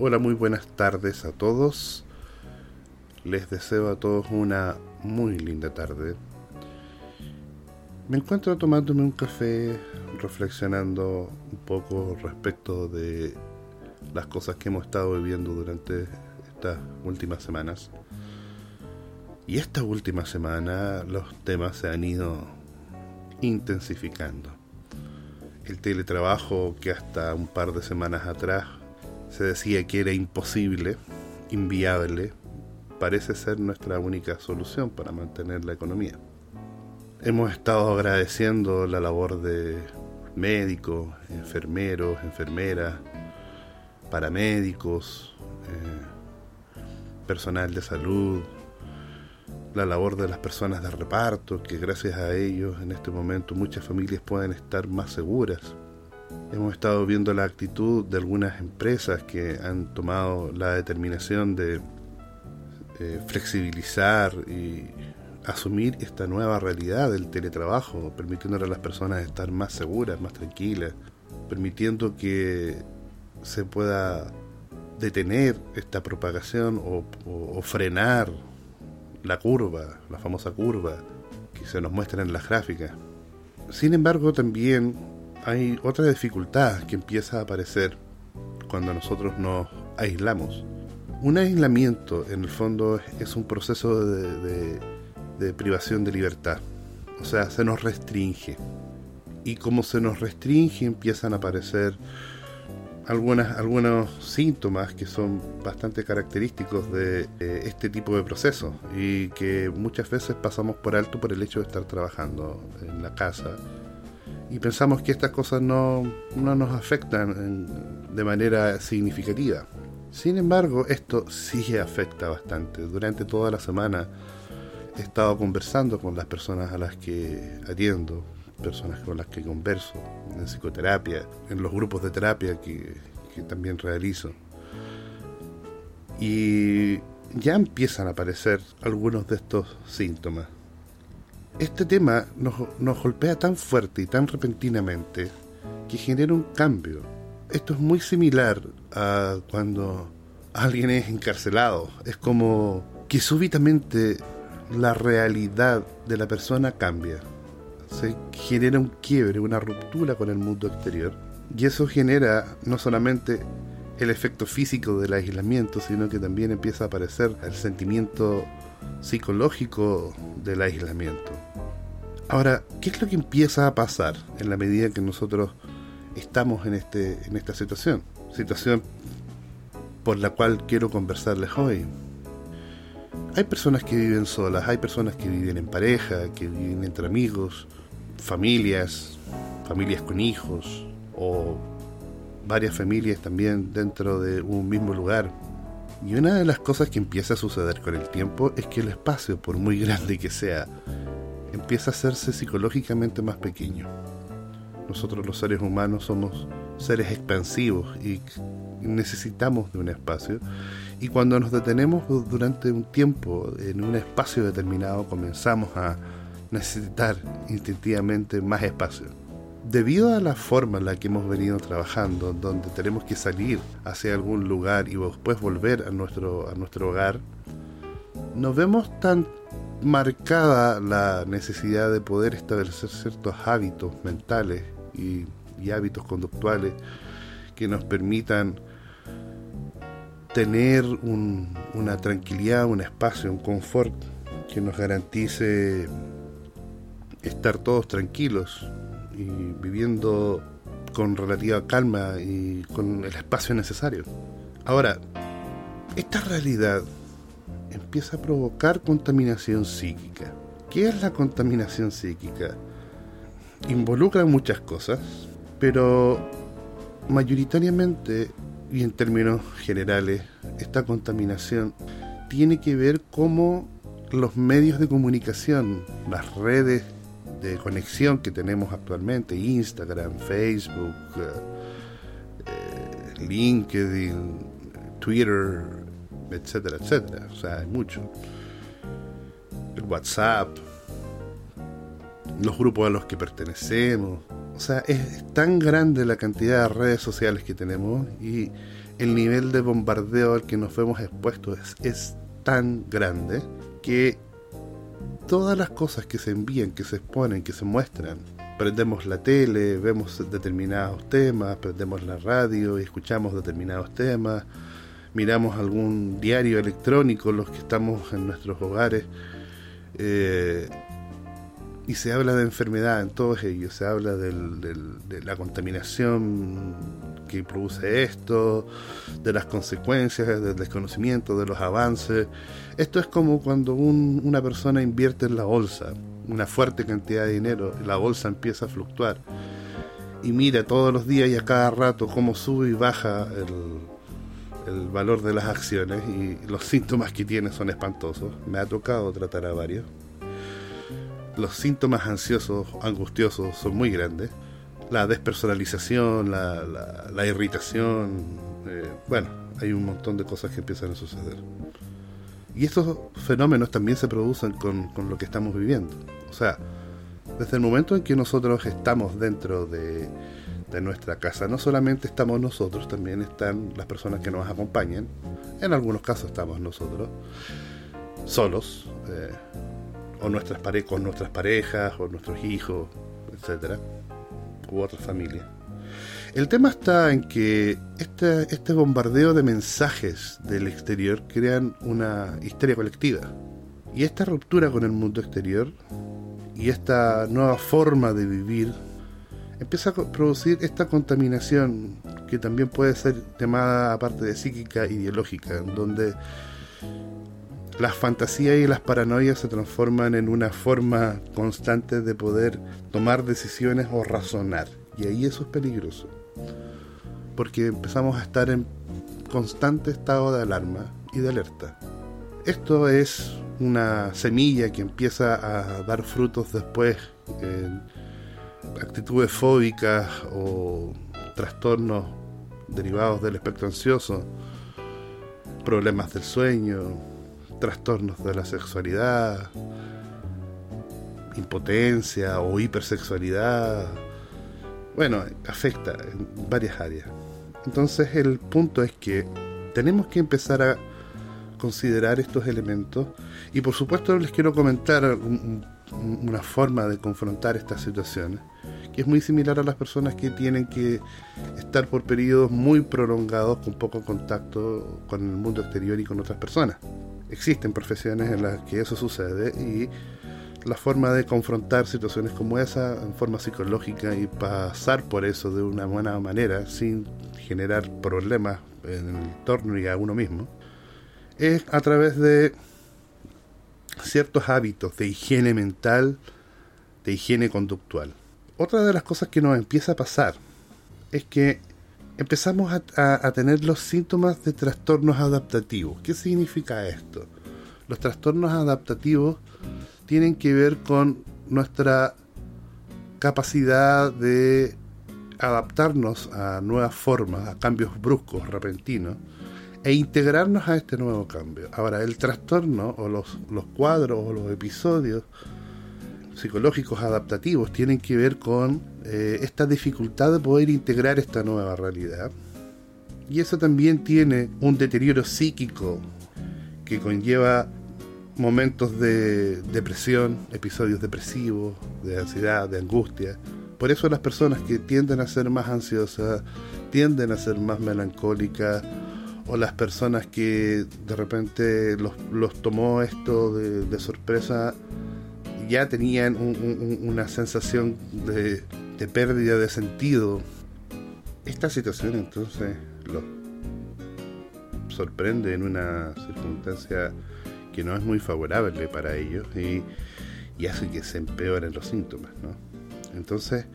Hola, muy buenas tardes a todos. Les deseo a todos una muy linda tarde. Me encuentro tomándome un café, reflexionando un poco respecto de las cosas que hemos estado viviendo durante estas últimas semanas. Y esta última semana los temas se han ido intensificando. El teletrabajo que hasta un par de semanas atrás se decía que era imposible, inviable, parece ser nuestra única solución para mantener la economía. Hemos estado agradeciendo la labor de médicos, enfermeros, enfermeras, paramédicos, eh, personal de salud, la labor de las personas de reparto, que gracias a ellos en este momento muchas familias pueden estar más seguras. Hemos estado viendo la actitud de algunas empresas que han tomado la determinación de eh, flexibilizar y asumir esta nueva realidad del teletrabajo, permitiéndole a las personas estar más seguras, más tranquilas, permitiendo que se pueda detener esta propagación o frenar la curva, la famosa curva que se nos muestra en las gráficas. Sin embargo, también hay otra dificultad que empieza a aparecer cuando nosotros nos aislamos. Un aislamiento, en el fondo, es un proceso de, de privación de libertad. O sea, se nos restringe. Y como se nos restringe, empiezan a aparecer algunas, algunos síntomas que son bastante característicos de este tipo de procesos y que muchas veces pasamos por alto por el hecho de estar trabajando en la casa y pensamos que estas cosas no, no nos afectan de manera significativa. Sin embargo, esto sí afecta bastante. Durante toda la semana he estado conversando con las personas a las que atiendo, personas con las que converso, en psicoterapia, en los grupos de terapia que, también realizo. Y ya empiezan a aparecer algunos de estos síntomas. Este tema nos, nos golpea tan fuerte y tan repentinamente que genera un cambio. Esto es muy similar a cuando alguien es encarcelado. Es como que súbitamente la realidad de la persona cambia se genera un quiebre, una ruptura con el mundo exterior. Y eso genera no solamente el efecto físico del aislamiento, sino que también empieza a aparecer el sentimiento psicológico del aislamiento. Ahora, ¿qué es lo que empieza a pasar en la medida que nosotros estamos en, este, en esta situación? Situación por la cual quiero conversarles hoy. Hay personas que viven solas, hay personas que viven en pareja, que viven entre amigos, familias, familias con hijos o varias familias también dentro de un mismo lugar. Y una de las cosas que empieza a suceder con el tiempo es que el espacio, por muy grande que sea, empieza a hacerse psicológicamente más pequeño. Nosotros los seres humanos somos seres expansivos y necesitamos de un espacio. Y cuando nos detenemos durante un tiempo en un espacio determinado, comenzamos a necesitar instintivamente más espacio. Debido a la forma en la que hemos venido trabajando, donde tenemos que salir hacia algún lugar y después volver a nuestro, a nuestro hogar, nos vemos tan marcada la necesidad de poder establecer ciertos hábitos mentales y, hábitos conductuales que nos permitan tener una tranquilidad, un espacio, un confort que nos garantice estar todos tranquilos y viviendo con relativa calma y con el espacio necesario. Ahora, esta realidad empieza a provocar contaminación psíquica. ¿Qué es la contaminación psíquica? Involucra muchas cosas, pero mayoritariamente y en términos generales, esta contaminación tiene que ver cómo los medios de comunicación, las redes de conexión que tenemos actualmente, Instagram, Facebook, eh, eh, LinkedIn, Twitter, etcétera, etcétera. O sea, hay mucho. El WhatsApp, los grupos a los que pertenecemos. O sea, es tan grande la cantidad de redes sociales que tenemos y el nivel de bombardeo al que nos vemos expuestos es, es tan grande que todas las cosas que se envían, que se exponen, que se muestran, prendemos la tele, vemos determinados temas, prendemos la radio y escuchamos determinados temas, miramos algún diario electrónico, los que estamos en nuestros hogares, eh, y se habla de enfermedad en todos ellos, se habla de la contaminación que produce esto, de las consecuencias, del desconocimiento, de los avances. Esto es como cuando una persona invierte en la bolsa una fuerte cantidad de dinero, la bolsa empieza a fluctuar y mira todos los días y a cada rato cómo sube y baja el, el valor de las acciones y los síntomas que tiene son espantosos. Me ha tocado tratar a varios los síntomas ansiosos, angustiosos son muy grandes. La despersonalización, la, la, irritación, eh, bueno, hay un montón de cosas que empiezan a suceder. Y estos fenómenos también se producen con, con, lo que estamos viviendo. O sea, desde el momento en que nosotros estamos dentro de, de nuestra casa, no solamente estamos nosotros, también están las personas que nos acompañan. En algunos casos estamos nosotros solos. Eh, o nuestras pare con nuestras parejas, o nuestros hijos, etcétera, u otras familias. El tema está en que este, este bombardeo de mensajes del exterior crean una histeria colectiva. Y esta ruptura con el mundo exterior y esta nueva forma de vivir empieza a producir esta contaminación que también puede ser llamada aparte de psíquica ideológica, donde las fantasías y las paranoias se transforman en una forma constante de poder tomar decisiones o razonar. Y ahí eso es peligroso. Porque empezamos a estar en constante estado de alarma y de alerta. Esto es una semilla que empieza a dar frutos después en actitudes fóbicas o trastornos derivados del espectro ansioso, problemas del sueño, trastornos de la sexualidad, impotencia o hipersexualidad. Bueno, afecta en varias áreas. Entonces el punto es que tenemos que empezar a considerar estos elementos y por supuesto les quiero comentar una forma de confrontar estas situaciones que es muy similar a las personas que tienen que estar por periodos muy prolongados con poco contacto con el mundo exterior y con otras personas existen profesiones en las que eso sucede y la forma de confrontar situaciones como esa en forma psicológica y pasar por eso de una buena manera sin generar problemas en el entorno y a uno mismo es a través de ciertos hábitos de higiene mental, de higiene conductual. Otra de las cosas que nos empieza a pasar es que empezamos a, tener los síntomas de trastornos adaptativos. ¿Qué significa esto? Los trastornos adaptativos tienen que ver con nuestra capacidad de adaptarnos a nuevas formas, a cambios bruscos, repentinos, e integrarnos a este nuevo cambio. Ahora, el trastorno o los, los cuadros o los episodios psicológicos adaptativos tienen que ver con eh, esta dificultad de poder integrar esta nueva realidad. Y eso también tiene un deterioro psíquico que conlleva momentos de depresión, episodios depresivos, de ansiedad, de angustia. Por eso las personas que tienden a ser más ansiosas, tienden a ser más melancólicas, o las personas que de repente los, tomó esto de sorpresa, ya tenían una sensación de, pérdida de sentido. Esta situación entonces los sorprende en una circunstancia que no es muy favorable para ellos y, hace que se empeoren los síntomas. Entonces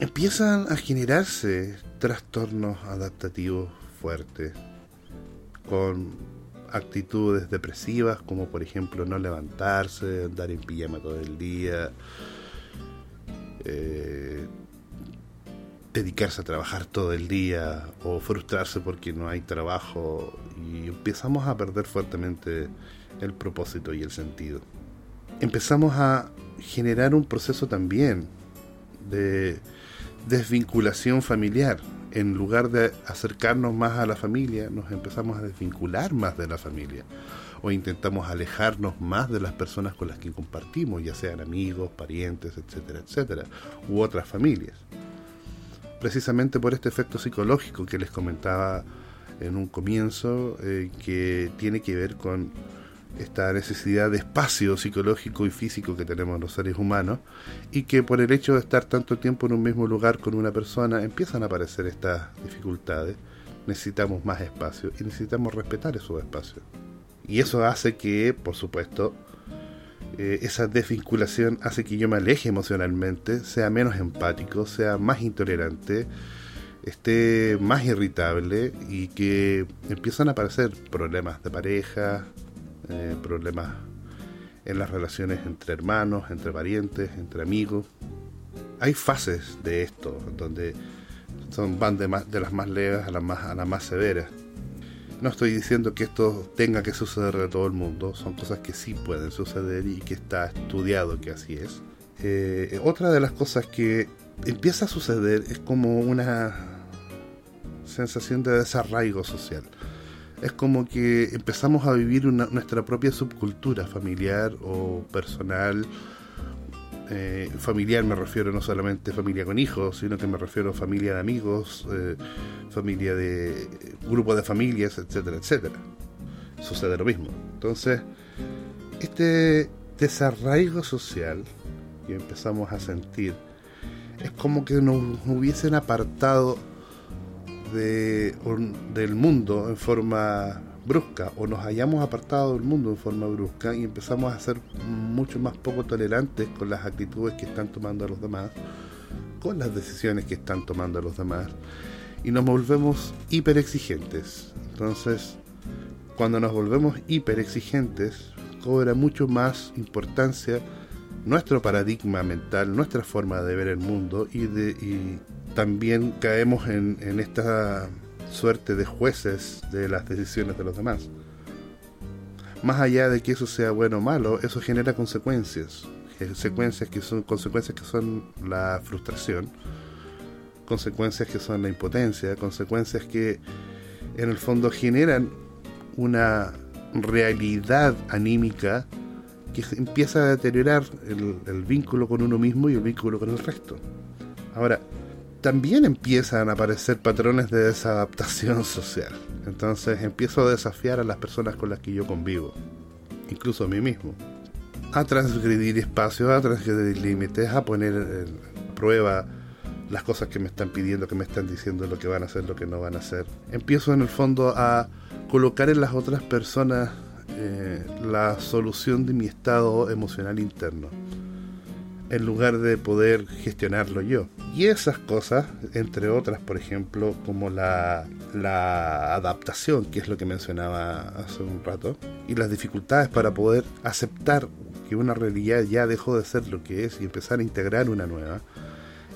empiezan a generarse trastornos adaptativos fuertes con actitudes depresivas como por ejemplo no levantarse, andar en pijama todo el día, eh, dedicarse a trabajar todo el día o frustrarse porque no hay trabajo y empezamos a perder fuertemente el propósito y el sentido. Empezamos a generar un proceso también de desvinculación familiar en lugar de acercarnos más a la familia, nos empezamos a desvincular más de la familia o intentamos alejarnos más de las personas con las que compartimos, ya sean amigos, parientes, etcétera, etcétera, u otras familias. Precisamente por este efecto psicológico que les comentaba en un comienzo, eh, que tiene que ver con esta necesidad de espacio psicológico y físico que tenemos los seres humanos y que por el hecho de estar tanto tiempo en un mismo lugar con una persona empiezan a aparecer estas dificultades. Necesitamos más espacio y necesitamos respetar esos espacios. Y eso hace que, por supuesto, eh, esa desvinculación hace que yo me aleje emocionalmente, sea menos empático, sea más intolerante, esté más irritable y que empiezan a aparecer problemas de pareja, eh, problemas en las relaciones entre hermanos, entre parientes, entre amigos. Hay fases de esto, donde son, van de, las más leves a las más, severas. No estoy diciendo que esto tenga que suceder de todo el mundo, son cosas que sí pueden suceder y que está estudiado que así es. Eh, otra de las cosas que empieza a suceder es como una sensación de desarraigo social es como que empezamos a vivir nuestra propia subcultura familiar o personal. Eh, familiar me refiero no solamente familia con hijos, sino que me refiero a familia de amigos, eh, familia de grupo de familias, etcétera, etcétera. Sucede lo mismo. Entonces, este desarraigo social que empezamos a sentir es como que nos hubiesen apartado de, del mundo en forma brusca o nos hayamos apartado del mundo en forma brusca y empezamos a ser mucho más poco tolerantes con las actitudes que están tomando los demás, con las decisiones que están tomando los demás y nos volvemos hiper exigentes. Entonces, cuando nos volvemos hiper exigentes, cobra mucho más importancia nuestro paradigma mental, nuestra forma de ver el mundo y, de, y también caemos en, esta suerte de jueces de las decisiones de los demás. Más allá de que eso sea bueno o malo, eso genera consecuencias. Consecuencias que son, consecuencias que son la frustración, consecuencias que son la impotencia, consecuencias que en el fondo generan una realidad anímica que empieza a deteriorar el, el, vínculo con uno mismo y el vínculo con el resto. Ahora, también empiezan a aparecer patrones de desadaptación social. Entonces empiezo a desafiar a las personas con las que yo convivo, incluso a mí mismo, a transgredir espacios, a transgredir límites, a poner en prueba las cosas que me están pidiendo, que me están diciendo lo que van a hacer, lo que no van a hacer. Empiezo en el fondo a colocar en las otras personas eh, la solución de mi estado emocional interno en lugar de poder gestionarlo yo. Y esas cosas, entre otras, por ejemplo, como la, adaptación, que es lo que mencionaba hace un rato, y las dificultades para poder aceptar que una realidad ya dejó de ser lo que es y empezar a integrar una nueva,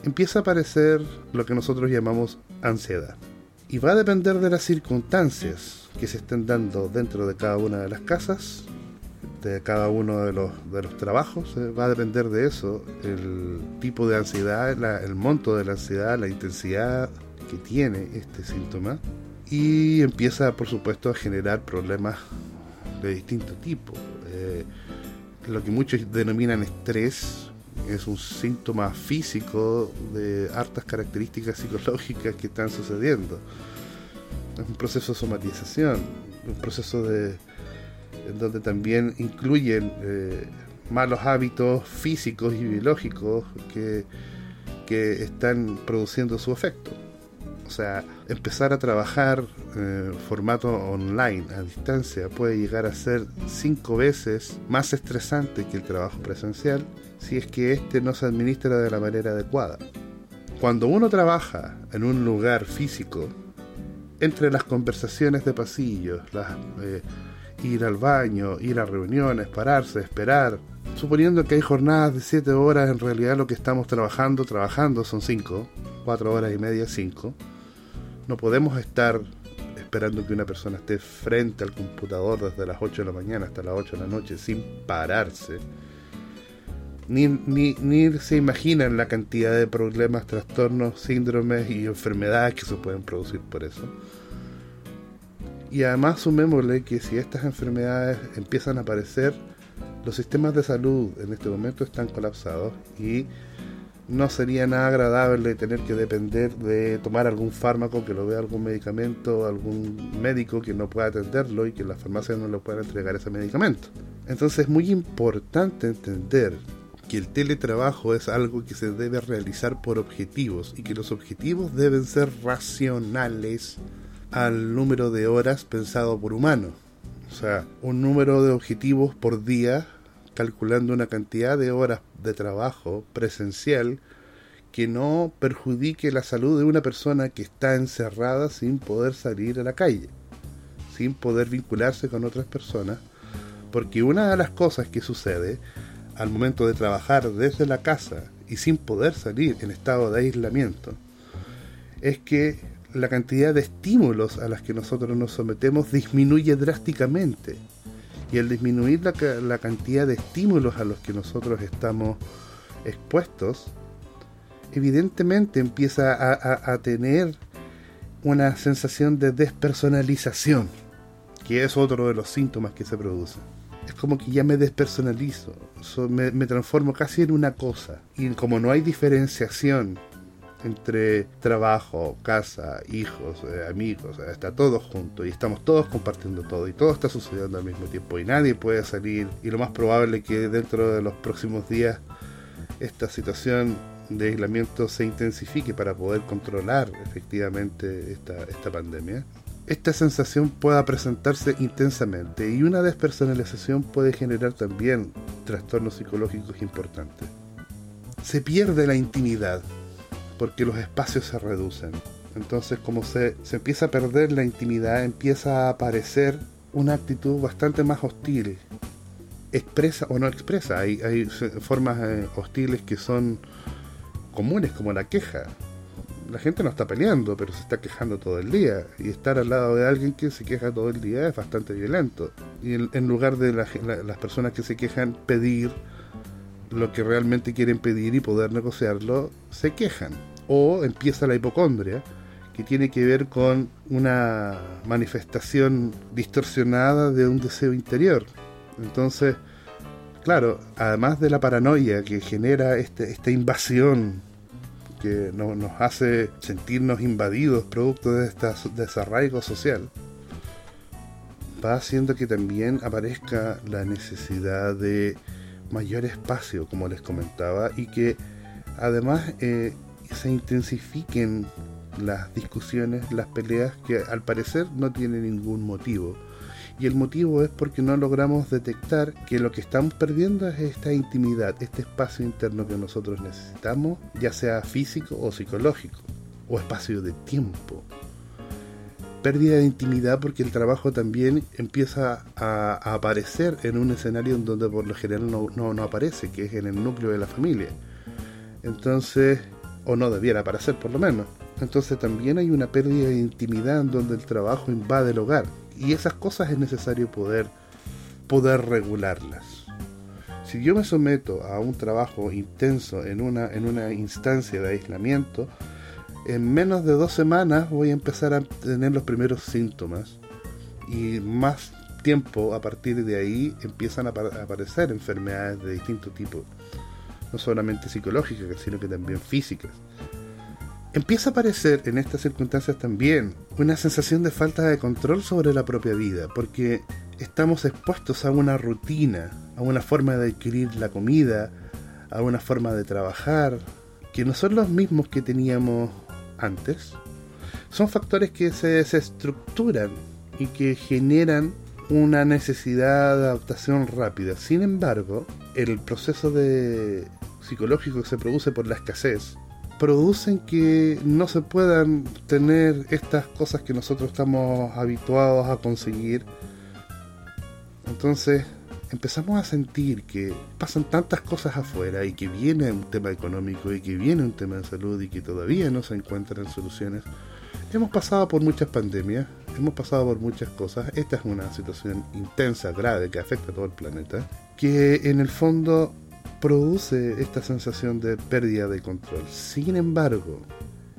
empieza a aparecer lo que nosotros llamamos ansiedad. Y va a depender de las circunstancias que se estén dando dentro de cada una de las casas de cada uno de los, de los trabajos. Eh, va a depender de eso, el tipo de ansiedad, el monto de la ansiedad, la intensidad que tiene este síntoma. Y empieza, por supuesto, a generar problemas de distinto tipo. Eh, lo que muchos denominan estrés es un síntoma físico de hartas características psicológicas que están sucediendo. Es un proceso de somatización, un proceso de, en donde también incluyen eh, malos hábitos físicos y biológicos que, que están produciendo su efecto. O sea, empezar a trabajar eh, formato online, a distancia, puede llegar a ser cinco veces más estresante que el trabajo presencial si es que éste no se administra de la manera adecuada. Cuando uno trabaja en un lugar físico, entre las conversaciones de pasillos, las, eh, ir al baño, ir a reuniones, pararse, esperar. Suponiendo que hay jornadas de 7 horas, en realidad lo que estamos trabajando, trabajando son 5, 4 horas y media, 5. No podemos estar esperando que una persona esté frente al computador desde las 8 de la mañana hasta las 8 de la noche sin pararse. Ni, ni, ni se imaginan la cantidad de problemas, trastornos, síndromes y enfermedades que se pueden producir por eso. Y además sumémosle que si estas enfermedades empiezan a aparecer, los sistemas de salud en este momento están colapsados y no sería nada agradable tener que depender de tomar algún fármaco, que lo vea algún medicamento, algún médico que no pueda atenderlo y que la farmacia no le pueda entregar ese medicamento. Entonces es muy importante entender que el teletrabajo es algo que se debe realizar por objetivos y que los objetivos deben ser racionales al número de horas pensado por humano. O sea, un número de objetivos por día calculando una cantidad de horas de trabajo presencial que no perjudique la salud de una persona que está encerrada sin poder salir a la calle, sin poder vincularse con otras personas, porque una de las cosas que sucede al momento de trabajar desde la casa y sin poder salir en estado de aislamiento es que la cantidad de estímulos a las que nosotros nos sometemos disminuye drásticamente y al disminuir la, cantidad de estímulos a los que nosotros estamos expuestos, evidentemente empieza a, tener una sensación de despersonalización, que es otro de los síntomas que se producen. Es como que ya me despersonalizo, me transformo casi en una cosa. Y como no hay diferenciación entre trabajo, casa, hijos, eh, amigos, está todo junto y estamos todos compartiendo todo y todo está sucediendo al mismo tiempo y nadie puede salir y lo más probable es que dentro de los próximos días esta situación de aislamiento se intensifique para poder controlar efectivamente esta, esta pandemia. Esta sensación pueda presentarse intensamente y una despersonalización puede generar también trastornos psicológicos importantes. Se pierde la intimidad, porque los espacios se reducen. Entonces, como se, se empieza a perder la intimidad, empieza a aparecer una actitud bastante más hostil, expresa o no expresa. Hay, hay formas eh, hostiles que son comunes, como la queja. La gente no está peleando, pero se está quejando todo el día. Y estar al lado de alguien que se queja todo el día es bastante violento. Y en, lugar de las personas que se quejan pedir lo que realmente quieren pedir y poder negociarlo, se quejan o empieza la hipocondria, que tiene que ver con una manifestación distorsionada de un deseo interior. Entonces, claro, además de la paranoia que genera este, esta invasión que nos hace sentirnos invadidos producto de este desarraigo social, va haciendo que también aparezca la necesidad de mayor espacio, como les comentaba, y que además eh, se intensifiquen las discusiones, las peleas que al parecer no tienen ningún motivo. Y el motivo es porque no logramos detectar que lo que estamos perdiendo es esta intimidad, este espacio interno que nosotros necesitamos, ya sea físico o psicológico, o espacio de tiempo. Pérdida de intimidad porque el trabajo también empieza a, aparecer en un escenario en donde por lo general no, no, no aparece, que es en el núcleo de la familia. Entonces o no debiera aparecer por lo menos. Entonces también hay una pérdida de intimidad en donde el trabajo invade el hogar y esas cosas es necesario poder poder regularlas. Si yo me someto a un trabajo intenso en una, en una instancia de aislamiento, en menos de dos semanas voy a empezar a tener los primeros síntomas y más tiempo a partir de ahí empiezan a aparecer enfermedades de distinto tipo no solamente psicológicas, sino que también físicas. Empieza a aparecer en estas circunstancias también una sensación de falta de control sobre la propia vida, porque estamos expuestos a una rutina, a una forma de adquirir la comida, a una forma de trabajar, que no son los mismos que teníamos antes. Son factores que se desestructuran y que generan una necesidad de adaptación rápida. Sin embargo, el proceso de psicológico que se produce por la escasez, producen que no se puedan tener estas cosas que nosotros estamos habituados a conseguir. Entonces empezamos a sentir que pasan tantas cosas afuera y que viene un tema económico y que viene un tema de salud y que todavía no se encuentran soluciones. Hemos pasado por muchas pandemias, hemos pasado por muchas cosas. Esta es una situación intensa, grave, que afecta a todo el planeta. Que en el fondo produce esta sensación de pérdida de control. Sin embargo,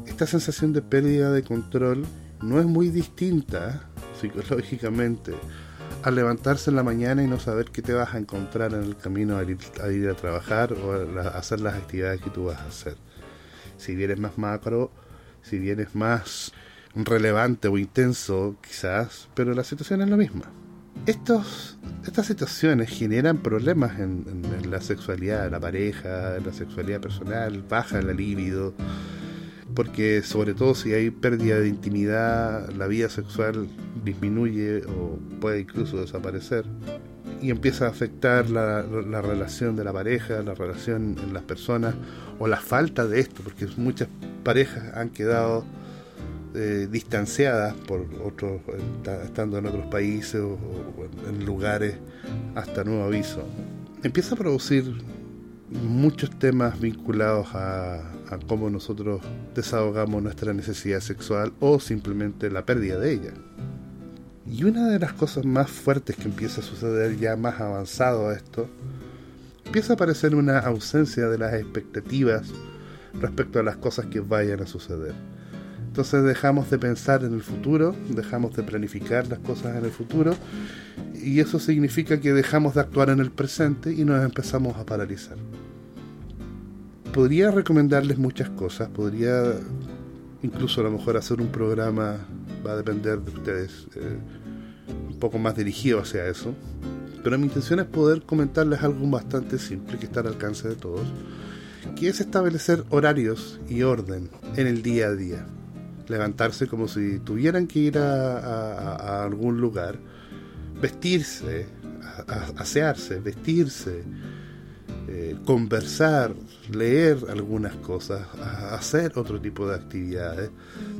esta sensación de pérdida de control no es muy distinta psicológicamente a levantarse en la mañana y no saber qué te vas a encontrar en el camino a ir a, trabajar o a, hacer las actividades que tú vas a hacer. Si bien es más macro, si bien es más relevante o intenso quizás, pero la situación es la misma. Estas situaciones generan problemas en, la sexualidad la pareja, en la sexualidad personal, baja la libido, porque sobre todo si hay pérdida de intimidad, la vida sexual disminuye o puede incluso desaparecer. Y empieza a afectar la, relación de la pareja, la relación en las personas o la falta de esto, porque muchas parejas han quedado eh, distanciadas por otros, estando en otros países o en lugares hasta nuevo aviso. Empieza a producir muchos temas vinculados a, cómo nosotros desahogamos nuestra necesidad sexual o simplemente la pérdida de ella. Y una de las cosas más fuertes que empieza a suceder ya más avanzado a esto, empieza a aparecer una ausencia de las expectativas respecto a las cosas que vayan a suceder. Entonces dejamos de pensar en el futuro, dejamos de planificar las cosas en el futuro y eso significa que dejamos de actuar en el presente y nos empezamos a paralizar. Podría recomendarles muchas cosas, podría incluso a lo mejor hacer un programa, va a depender de ustedes, eh, un poco más dirigido hacia eso, pero mi intención es poder comentarles algo bastante simple que está al alcance de todos, que es establecer horarios y orden en el día a día levantarse como si tuvieran que ir a, algún lugar, vestirse, asearse, vestirse, eh, conversar, leer algunas cosas, hacer otro tipo de actividades,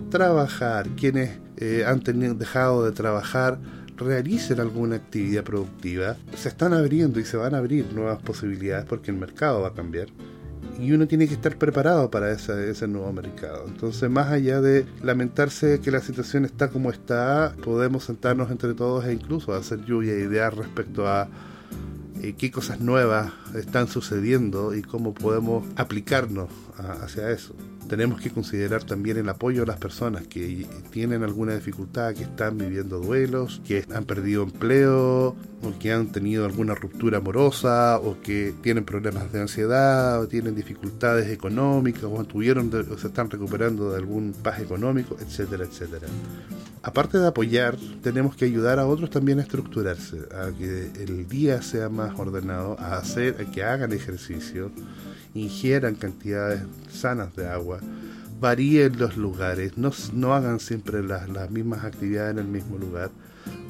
trabajar, quienes eh, han tenido, dejado de trabajar, realicen alguna actividad productiva, se están abriendo y se van a abrir nuevas posibilidades porque el mercado va a cambiar y uno tiene que estar preparado para ese, nuevo mercado. Entonces, más allá de lamentarse que la situación está como está, podemos sentarnos entre todos e incluso hacer lluvia e idear respecto a eh, qué cosas nuevas están sucediendo y cómo podemos aplicarnos hacia eso tenemos que considerar también el apoyo a las personas que tienen alguna dificultad, que están viviendo duelos, que han perdido empleo, o que han tenido alguna ruptura amorosa, o que tienen problemas de ansiedad, o tienen dificultades económicas, o tuvieron o se están recuperando de algún paz económico, etcétera, etcétera. Aparte de apoyar, tenemos que ayudar a otros también a estructurarse, a que el día sea más ordenado, a hacer, a que hagan ejercicio, ingieran cantidades sanas de agua, varíen los lugares, no, no hagan siempre las, las, mismas actividades en el mismo lugar,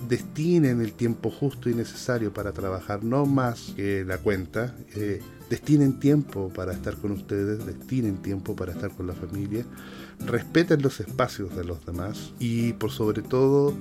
destinen el tiempo justo y necesario para trabajar, no más que la cuenta, eh, destinen tiempo para estar con ustedes, destinen tiempo para estar con la familia, respeten los espacios de los demás y por sobre todo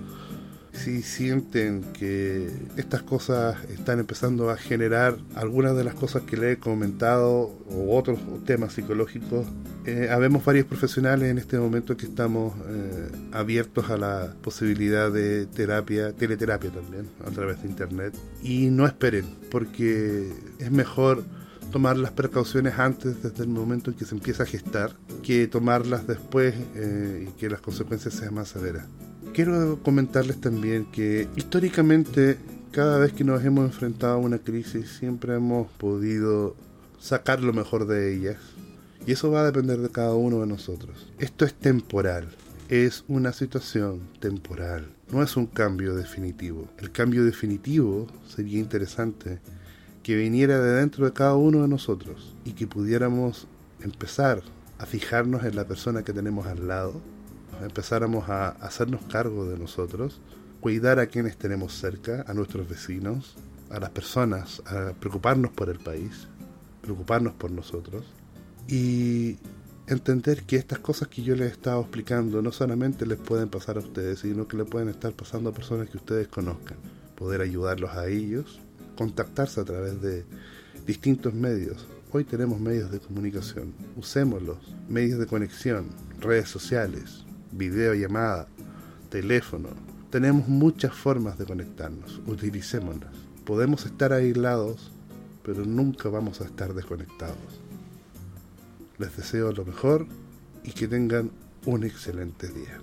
si sienten que estas cosas están empezando a generar algunas de las cosas que le he comentado o otros temas psicológicos, eh, habemos varios profesionales en este momento que estamos eh, abiertos a la posibilidad de terapia, teleterapia también, a través de internet. Y no esperen, porque es mejor tomar las precauciones antes, desde el momento en que se empieza a gestar, que tomarlas después eh, y que las consecuencias sean más severas. Quiero comentarles también que históricamente cada vez que nos hemos enfrentado a una crisis siempre hemos podido sacar lo mejor de ellas y eso va a depender de cada uno de nosotros. Esto es temporal, es una situación temporal, no es un cambio definitivo. El cambio definitivo sería interesante que viniera de dentro de cada uno de nosotros y que pudiéramos empezar a fijarnos en la persona que tenemos al lado empezáramos a hacernos cargo de nosotros, cuidar a quienes tenemos cerca, a nuestros vecinos, a las personas, a preocuparnos por el país, preocuparnos por nosotros y entender que estas cosas que yo les he estado explicando no solamente les pueden pasar a ustedes, sino que le pueden estar pasando a personas que ustedes conozcan. Poder ayudarlos a ellos, contactarse a través de distintos medios. Hoy tenemos medios de comunicación, usémoslos, medios de conexión, redes sociales, videollamada, teléfono. Tenemos muchas formas de conectarnos, utilicémoslas. Podemos estar aislados pero nunca vamos a estar desconectados. Les deseo lo mejor y que tengan un excelente día.